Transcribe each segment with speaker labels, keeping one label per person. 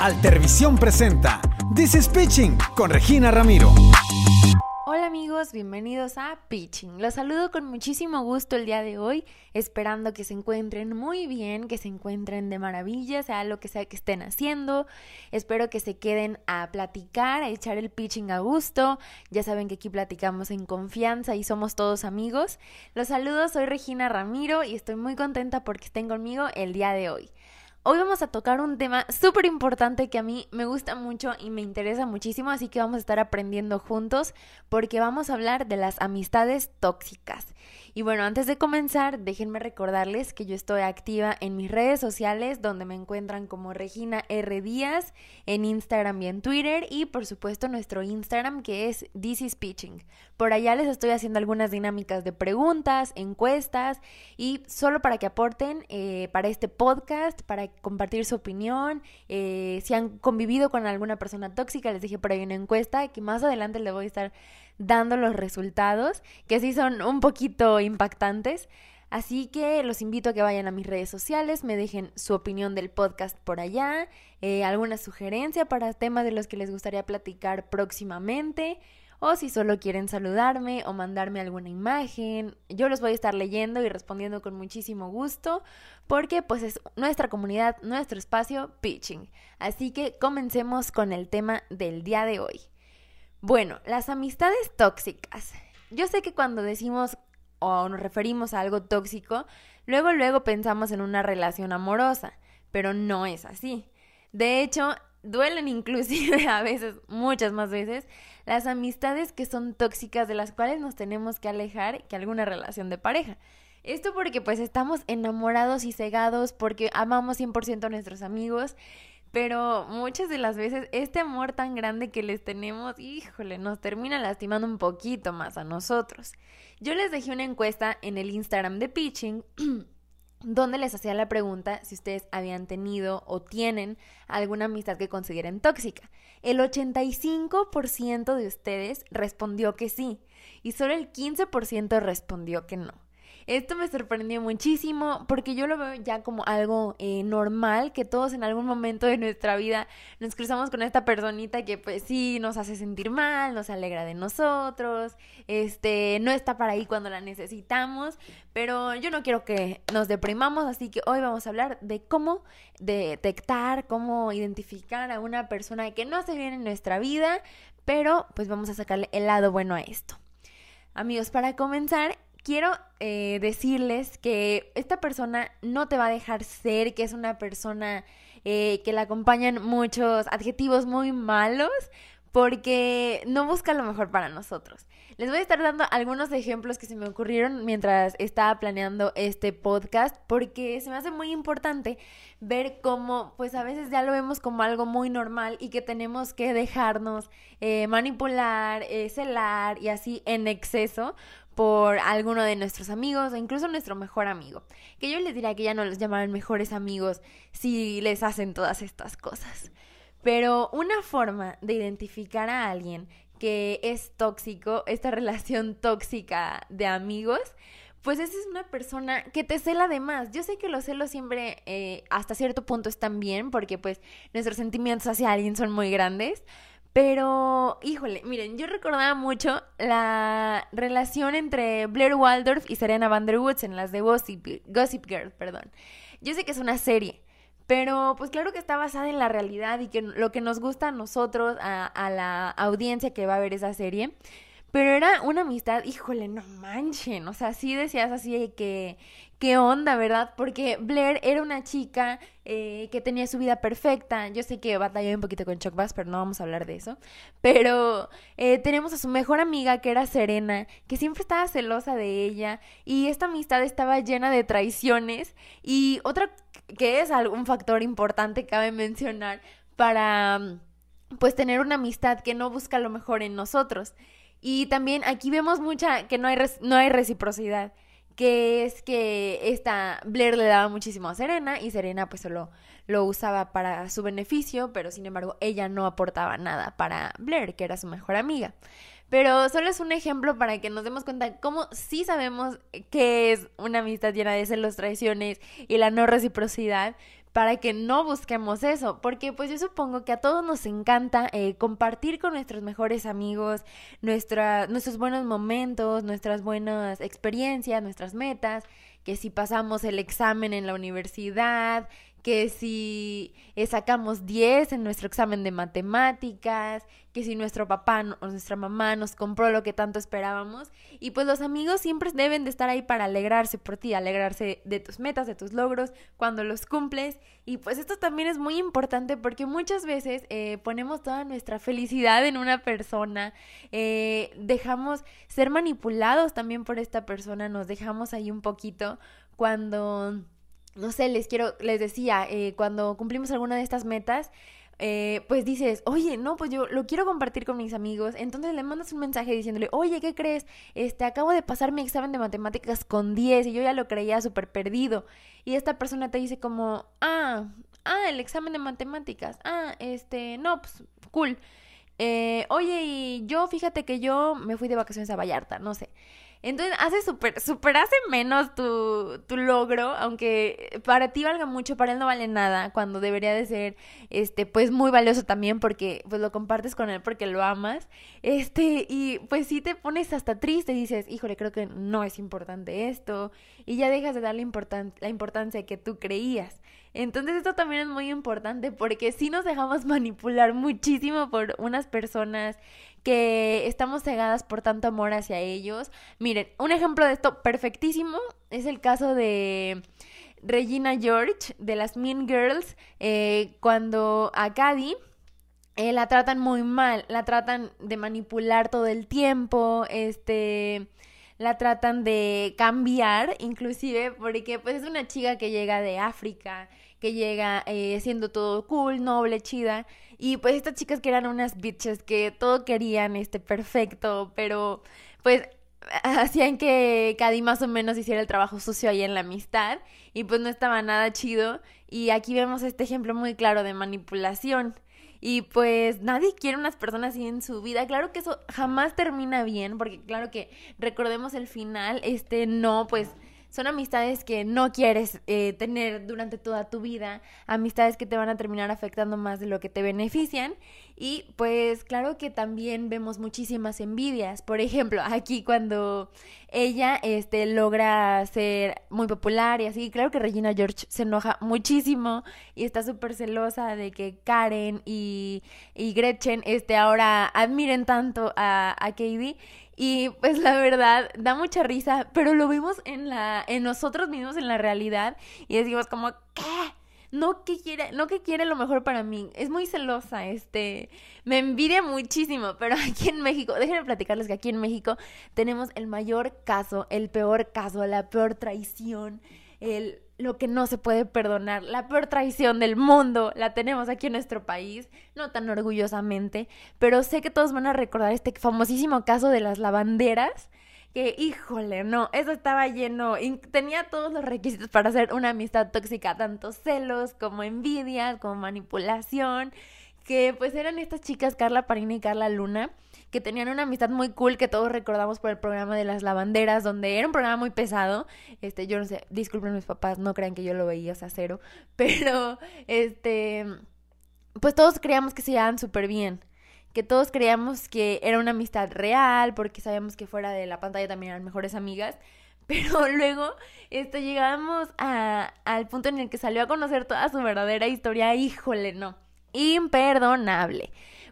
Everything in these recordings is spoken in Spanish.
Speaker 1: Altervisión presenta This is Pitching con Regina Ramiro.
Speaker 2: Hola amigos, bienvenidos a Pitching. Los saludo con muchísimo gusto el día de hoy, esperando que se encuentren muy bien, que se encuentren de maravilla, sea lo que sea que estén haciendo. Espero que se queden a platicar, a echar el pitching a gusto. Ya saben que aquí platicamos en confianza y somos todos amigos. Los saludo, soy Regina Ramiro y estoy muy contenta porque estén conmigo el día de hoy. Hoy vamos a tocar un tema súper importante que a mí me gusta mucho y me interesa muchísimo, así que vamos a estar aprendiendo juntos porque vamos a hablar de las amistades tóxicas. Y bueno, antes de comenzar, déjenme recordarles que yo estoy activa en mis redes sociales donde me encuentran como Regina R. Díaz en Instagram y en Twitter y por supuesto nuestro Instagram que es This is. Por allá les estoy haciendo algunas dinámicas de preguntas, encuestas y solo para que aporten eh, para este podcast, para compartir su opinión, eh, si han convivido con alguna persona tóxica, les dije por ahí una encuesta que más adelante le voy a estar dando los resultados, que sí son un poquito impactantes. Así que los invito a que vayan a mis redes sociales, me dejen su opinión del podcast por allá, eh, alguna sugerencia para temas de los que les gustaría platicar próximamente, o si solo quieren saludarme o mandarme alguna imagen, yo los voy a estar leyendo y respondiendo con muchísimo gusto, porque pues es nuestra comunidad, nuestro espacio pitching. Así que comencemos con el tema del día de hoy. Bueno, las amistades tóxicas. Yo sé que cuando decimos o nos referimos a algo tóxico, luego luego pensamos en una relación amorosa, pero no es así. De hecho, duelen inclusive a veces, muchas más veces, las amistades que son tóxicas de las cuales nos tenemos que alejar que alguna relación de pareja. Esto porque pues estamos enamorados y cegados porque amamos 100% a nuestros amigos pero muchas de las veces este amor tan grande que les tenemos, híjole, nos termina lastimando un poquito más a nosotros. Yo les dejé una encuesta en el Instagram de Pitching donde les hacía la pregunta si ustedes habían tenido o tienen alguna amistad que consideren tóxica. El 85% de ustedes respondió que sí y solo el 15% respondió que no. Esto me sorprendió muchísimo porque yo lo veo ya como algo eh, normal, que todos en algún momento de nuestra vida nos cruzamos con esta personita que pues sí nos hace sentir mal, nos alegra de nosotros, este, no está para ahí cuando la necesitamos, pero yo no quiero que nos deprimamos, así que hoy vamos a hablar de cómo detectar, cómo identificar a una persona que no hace bien en nuestra vida, pero pues vamos a sacarle el lado bueno a esto. Amigos, para comenzar, quiero eh, decirles que esta persona no te va a dejar ser, que es una persona eh, que la acompañan muchos adjetivos muy malos, porque no busca lo mejor para nosotros. Les voy a estar dando algunos ejemplos que se me ocurrieron mientras estaba planeando este podcast, porque se me hace muy importante ver cómo, pues a veces ya lo vemos como algo muy normal y que tenemos que dejarnos eh, manipular, celar y así en exceso, por alguno de nuestros amigos o incluso nuestro mejor amigo. Que yo les diría que ya no los llaman mejores amigos si les hacen todas estas cosas. Pero una forma de identificar a alguien que es tóxico, esta relación tóxica de amigos, pues esa es una persona que te cela de más. Yo sé que los celos siempre eh, hasta cierto punto están bien porque pues nuestros sentimientos hacia alguien son muy grandes, pero, híjole, miren, yo recordaba mucho la relación entre Blair Waldorf y Serena Van der Woods en las de Gossip, Gossip Girl, perdón. Yo sé que es una serie, pero pues claro que está basada en la realidad y que lo que nos gusta a nosotros, a, la audiencia que va a ver esa serie, pero era una amistad, híjole, no manchen. O sea, sí decías así que, qué onda, ¿verdad? Porque Blair era una chica eh, que tenía su vida perfecta. Yo sé que batalló un poquito con Chuck Bass, pero no vamos a hablar de eso. Pero eh, tenemos a su mejor amiga, que era Serena, que siempre estaba celosa de ella. Y esta amistad estaba llena de traiciones. Y otra que es algún factor importante, cabe mencionar, para pues tener una amistad que no busca lo mejor en nosotros. Y también aquí vemos mucha que no hay, no hay reciprocidad, que es que esta Blair le daba muchísimo a Serena y Serena pues solo lo usaba para su beneficio, pero sin embargo ella no aportaba nada para Blair, que era su mejor amiga. Pero solo es un ejemplo para que nos demos cuenta cómo sí sabemos que es una amistad llena de celos, traiciones y la no reciprocidad, para que no busquemos eso, porque pues yo supongo que a todos nos encanta eh, compartir con nuestros mejores amigos nuestra, nuestros buenos momentos, nuestras buenas experiencias, nuestras metas, que si pasamos el examen en la universidad, que si eh, sacamos 10 en nuestro examen de matemáticas, que si nuestro papá o nuestra mamá nos compró lo que tanto esperábamos. Y pues los amigos siempre deben de estar ahí para alegrarse por ti, alegrarse de tus metas, de tus logros, cuando los cumples. Y pues esto también es muy importante porque muchas veces eh, ponemos toda nuestra felicidad en una persona, eh, dejamos ser manipulados también por esta persona, nos dejamos ahí un poquito cuando no sé, les quiero, les decía, eh, cuando cumplimos alguna de estas metas, eh, pues dices, oye, no, pues yo lo quiero compartir con mis amigos. Entonces le mandas un mensaje diciéndole, oye, ¿qué crees? Este, acabo de pasar mi examen de matemáticas con 10 y yo ya lo creía súper perdido. Y esta persona te dice como, ah, ah, el examen de matemáticas. Ah, este, no, pues, cool. Eh, oye, y yo, fíjate que yo me fui de vacaciones a Vallarta, no sé. Entonces hace super, super hace menos tu, tu logro, aunque para ti valga mucho, para él no vale nada, cuando debería de ser, este, pues muy valioso también porque, pues lo compartes con él porque lo amas, este, y pues sí te pones hasta triste y dices, híjole, creo que no es importante esto, y ya dejas de darle la importancia que tú creías. Entonces esto también es muy importante porque si nos dejamos manipular muchísimo por unas personas que estamos cegadas por tanto amor hacia ellos. Miren, un ejemplo de esto perfectísimo es el caso de Regina George de las Mean Girls eh, cuando a Cady eh, la tratan muy mal, la tratan de manipular todo el tiempo, este la tratan de cambiar, inclusive porque pues es una chica que llega de África, que llega eh, siendo todo cool, noble, chida, y pues estas chicas que eran unas bitches que todo querían, este, perfecto, pero pues hacían que Cady más o menos hiciera el trabajo sucio ahí en la amistad y pues no estaba nada chido y aquí vemos este ejemplo muy claro de manipulación. Y pues nadie quiere unas personas así en su vida. Claro que eso jamás termina bien, porque claro que recordemos el final, este no, pues son amistades que no quieres eh, tener durante toda tu vida, amistades que te van a terminar afectando más de lo que te benefician y pues claro que también vemos muchísimas envidias. Por ejemplo, aquí cuando ella este, logra ser muy popular y así, claro que Regina George se enoja muchísimo y está súper celosa de que Karen y, y Gretchen este, ahora admiren tanto a, a Katie y pues la verdad, da mucha risa, pero lo vimos en la, en nosotros mismos, en la realidad, y decimos como, ¿qué? No que quiere, no que quiere lo mejor para mí. Es muy celosa, este, me envidia muchísimo, pero aquí en México, déjenme platicarles que aquí en México tenemos el mayor caso, el peor caso, la peor traición, el lo que no se puede perdonar, la peor traición del mundo, la tenemos aquí en nuestro país, no tan orgullosamente, pero sé que todos van a recordar este famosísimo caso de las lavanderas, que híjole, no, eso estaba lleno, tenía todos los requisitos para hacer una amistad tóxica, tanto celos como envidia, como manipulación, que pues eran estas chicas Carla Parina y Carla Luna que tenían una amistad muy cool que todos recordamos por el programa de las lavanderas, donde era un programa muy pesado. Este, yo no sé, disculpen mis papás, no crean que yo lo veía, o cero. Pero, este, pues todos creíamos que se llevaban súper bien. Que todos creíamos que era una amistad real, porque sabíamos que fuera de la pantalla también eran mejores amigas. Pero luego este, llegamos a, al punto en el que salió a conocer toda su verdadera historia. Híjole, no. Imperdonable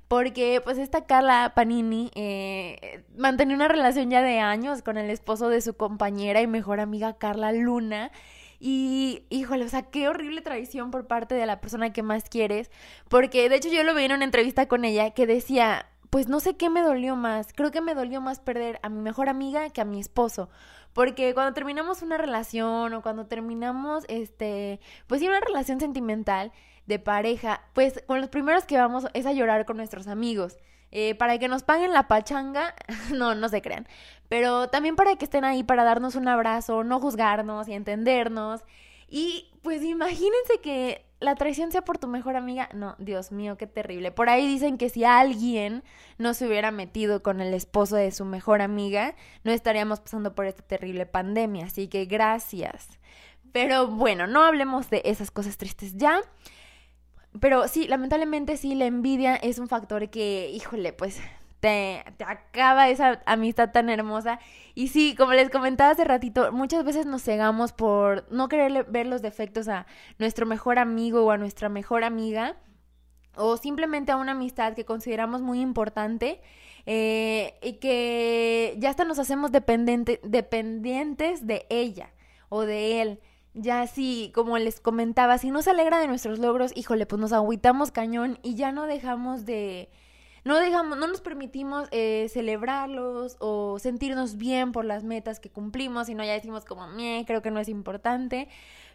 Speaker 2: porque pues esta Carla Panini eh, mantenía una relación ya de años con el esposo de su compañera y mejor amiga Carla Luna. Y híjole, o sea, qué horrible traición por parte de la persona que más quieres. Porque de hecho yo lo vi en una entrevista con ella que decía, pues no sé qué me dolió más. Creo que me dolió más perder a mi mejor amiga que a mi esposo. Porque cuando terminamos una relación o cuando terminamos, este, pues sí, una relación sentimental, de pareja, pues con los primeros que vamos es a llorar con nuestros amigos. Eh, para que nos paguen la pachanga, no, no se crean, pero también para que estén ahí para darnos un abrazo, no juzgarnos y entendernos. Y pues imagínense que la traición sea por tu mejor amiga. No, Dios mío, qué terrible. Por ahí dicen que si alguien no se hubiera metido con el esposo de su mejor amiga, no estaríamos pasando por esta terrible pandemia. Así que gracias. Pero bueno, no hablemos de esas cosas tristes ya. Pero sí, lamentablemente sí, la envidia es un factor que, híjole, pues te, te, acaba esa amistad tan hermosa. Y sí, como les comentaba hace ratito, muchas veces nos cegamos por no querer ver los defectos a nuestro mejor amigo o a nuestra mejor amiga. O simplemente a una amistad que consideramos muy importante. Eh, y que ya hasta nos hacemos dependiente, dependientes de ella o de él ya sí, como les comentaba, si no se alegra de nuestros logros, híjole, pues nos agüitamos cañón y ya no dejamos de, no dejamos, no nos permitimos eh, celebrarlos o sentirnos bien por las metas que cumplimos, sino ya decimos como, creo que no es importante.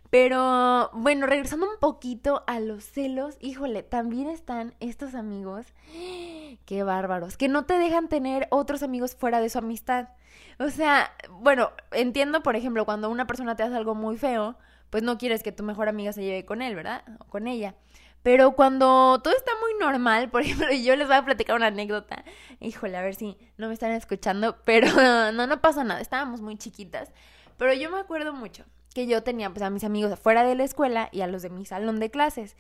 Speaker 2: Pero bueno, regresando un poquito a los celos, híjole, también están estos amigos, qué bárbaros, que no te dejan tener otros amigos fuera de su amistad. O sea, bueno, entiendo, por ejemplo, cuando una persona te hace algo muy feo, pues no quieres que tu mejor amiga se lleve con él, ¿verdad? O con ella. Pero cuando todo está muy normal, por ejemplo, yo les voy a platicar una anécdota. Híjole, a ver si no me están escuchando, pero no, no pasa nada, estábamos muy chiquitas. Pero yo me acuerdo mucho que yo tenía pues a mis amigos afuera de la escuela y a los de mi salón de clases.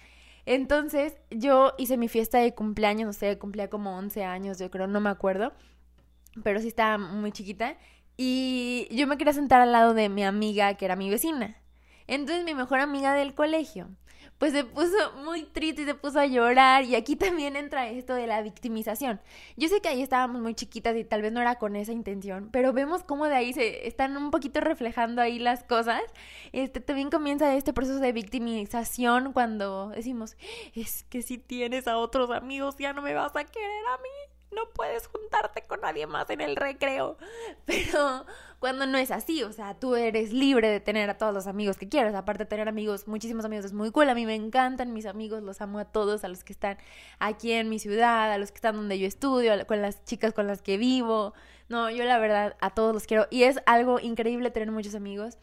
Speaker 2: Entonces yo hice mi fiesta de cumpleaños, no sé, cumplía como 11 años, yo creo, no me acuerdo, pero sí estaba muy chiquita. Y yo me quería sentar al lado de mi amiga, que era mi vecina. Entonces mi mejor amiga del colegio pues se puso muy triste y se puso a llorar. Y aquí también entra esto de la victimización. Yo sé que ahí estábamos muy chiquitas y tal vez no era con esa intención, pero vemos cómo de ahí se están un poquito reflejando ahí las cosas. Este también comienza este proceso de victimización cuando decimos, es que si tienes a otros amigos ya no me vas a querer a mí no puedes juntarte con nadie más en el recreo. Pero cuando no es así, o sea, tú eres libre de tener a todos los amigos que quieras. Aparte de tener amigos, muchísimos amigos es muy cool. A mí me encantan mis amigos, los amo a todos, a los que están aquí en mi ciudad, a los que están donde yo estudio, con las chicas con las que vivo. No, yo la verdad a todos los quiero. Y es algo increíble tener muchos amigos.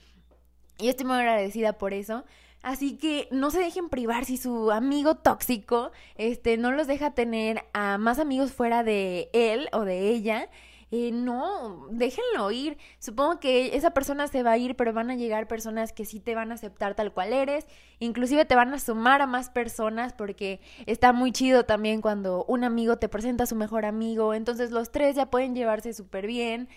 Speaker 2: Y estoy muy agradecida por eso. Así que no se dejen privar si su amigo tóxico este, no los deja tener a más amigos fuera de él o de ella. Eh, no, déjenlo ir. Supongo que esa persona se va a ir, pero van a llegar personas que sí te van a aceptar tal cual eres. Inclusive te van a sumar a más personas porque está muy chido también cuando un amigo te presenta a su mejor amigo. Entonces los tres ya pueden llevarse súper bien.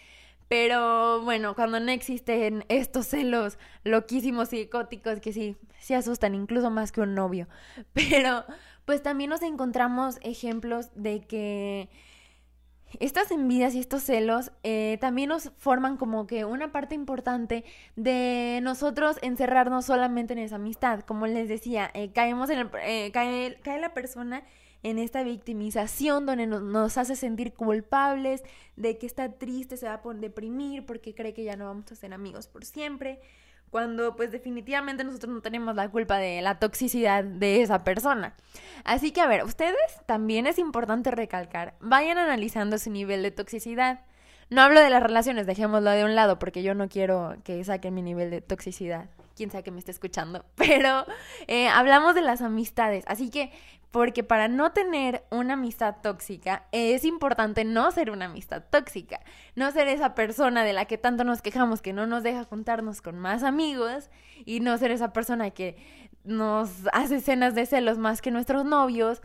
Speaker 2: Pero bueno, cuando no existen estos celos loquísimos y psicóticos que sí, se asustan incluso más que un novio. Pero pues también nos encontramos ejemplos de que estas envidias y estos celos eh, también nos forman como que una parte importante de nosotros encerrarnos solamente en esa amistad. Como les decía, eh, caemos en el, eh, cae, cae la persona en esta victimización donde nos, hace sentir culpables de que está triste, se va a deprimir porque cree que ya no vamos a ser amigos por siempre, cuando pues definitivamente nosotros no tenemos la culpa de la toxicidad de esa persona. Así que a ver, ustedes también es importante recalcar, vayan analizando su nivel de toxicidad. No hablo de las relaciones, dejémoslo de un lado porque yo no quiero que saquen mi nivel de toxicidad quién sabe que me esté escuchando, pero eh, hablamos de las amistades, así que porque para no tener una amistad tóxica es importante no ser una amistad tóxica, no ser esa persona de la que tanto nos quejamos que no nos deja juntarnos con más amigos y no ser esa persona que nos hace escenas de celos más que nuestros novios.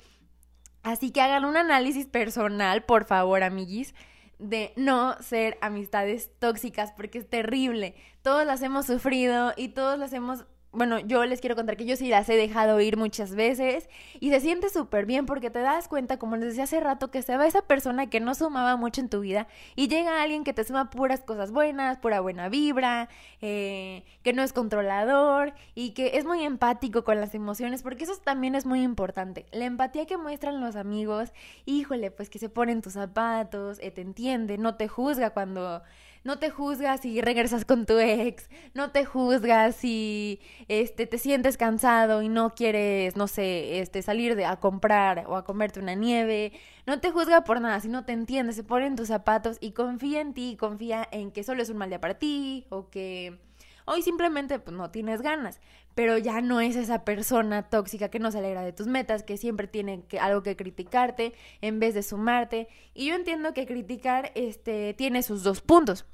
Speaker 2: Así que hagan un análisis personal, por favor, amiguis de no ser amistades tóxicas porque es terrible. Todos las hemos sufrido y todos las hemos bueno, yo les quiero contar que yo sí las he dejado ir muchas veces y se siente súper bien porque te das cuenta, como les decía hace rato, que se va esa persona que no sumaba mucho en tu vida y llega alguien que te suma puras cosas buenas, pura buena vibra, eh, que no es controlador y que es muy empático con las emociones, porque eso también es muy importante. La empatía que muestran los amigos, híjole, pues que se ponen tus zapatos, eh, te entiende, no te juzga cuando no te juzgas si regresas con tu ex, no te juzgas si este te sientes cansado y no quieres, no sé, este salir de, a comprar o a comerte una nieve, no te juzga por nada, sino te entiende, se pone en tus zapatos y confía en ti, confía en que solo es un mal día para ti o que hoy simplemente pues, no tienes ganas, pero ya no es esa persona tóxica que no se alegra de tus metas, que siempre tiene que, algo que criticarte en vez de sumarte. Y yo entiendo que criticar este, tiene sus dos puntos.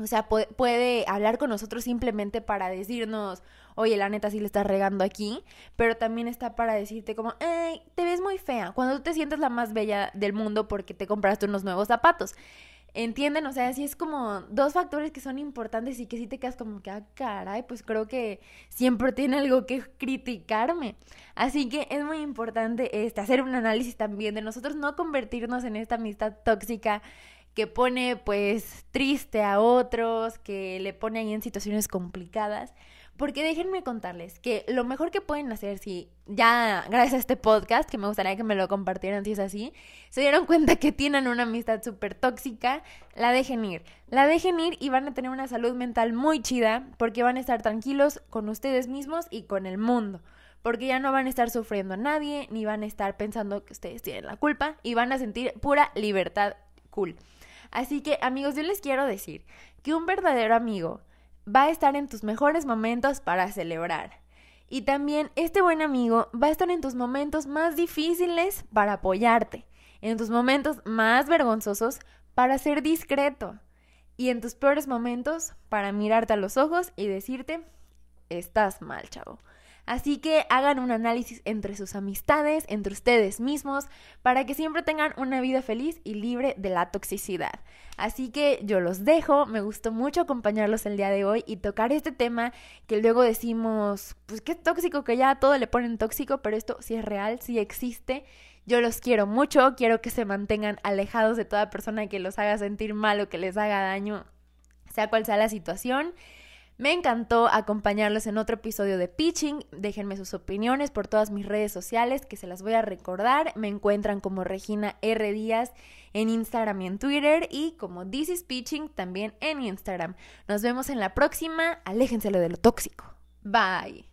Speaker 2: O sea, puede, hablar con nosotros simplemente para decirnos, oye, la neta sí le estás regando aquí, pero también está para decirte como, hey, te ves muy fea, cuando tú te sientes la más bella del mundo porque te compraste unos nuevos zapatos. ¿Entienden? O sea, sí es como dos factores que son importantes y que sí te quedas como que, ah, caray, pues creo que siempre tiene algo que criticarme. Así que es muy importante este, hacer un análisis también de nosotros no convertirnos en esta amistad tóxica que pone pues triste a otros, que le pone ahí en situaciones complicadas. Porque déjenme contarles que lo mejor que pueden hacer si ya gracias a este podcast, que me gustaría que me lo compartieran si es así, se dieron cuenta que tienen una amistad súper tóxica, la dejen ir. La dejen ir y van a tener una salud mental muy chida porque van a estar tranquilos con ustedes mismos y con el mundo. Porque ya no van a estar sufriendo a nadie, ni van a estar pensando que ustedes tienen la culpa y van a sentir pura libertad cool. Así que amigos, yo les quiero decir que un verdadero amigo va a estar en tus mejores momentos para celebrar. Y también este buen amigo va a estar en tus momentos más difíciles para apoyarte, en tus momentos más vergonzosos para ser discreto y en tus peores momentos para mirarte a los ojos y decirte, estás mal, chavo. Así que hagan un análisis entre sus amistades, entre ustedes mismos, para que siempre tengan una vida feliz y libre de la toxicidad. Así que yo los dejo, me gustó mucho acompañarlos el día de hoy y tocar este tema que luego decimos, pues qué tóxico, que ya todo le ponen tóxico, pero esto sí es real, sí existe. Yo los quiero mucho, quiero que se mantengan alejados de toda persona que los haga sentir mal o que les haga daño, sea cual sea la situación. Me encantó acompañarlos en otro episodio de Pitching. Déjenme sus opiniones por todas mis redes sociales que se las voy a recordar. Me encuentran como Regina R. Díaz en Instagram y en Twitter y como This is Pitching también en Instagram. Nos vemos en la próxima. Aléjense de lo tóxico. Bye.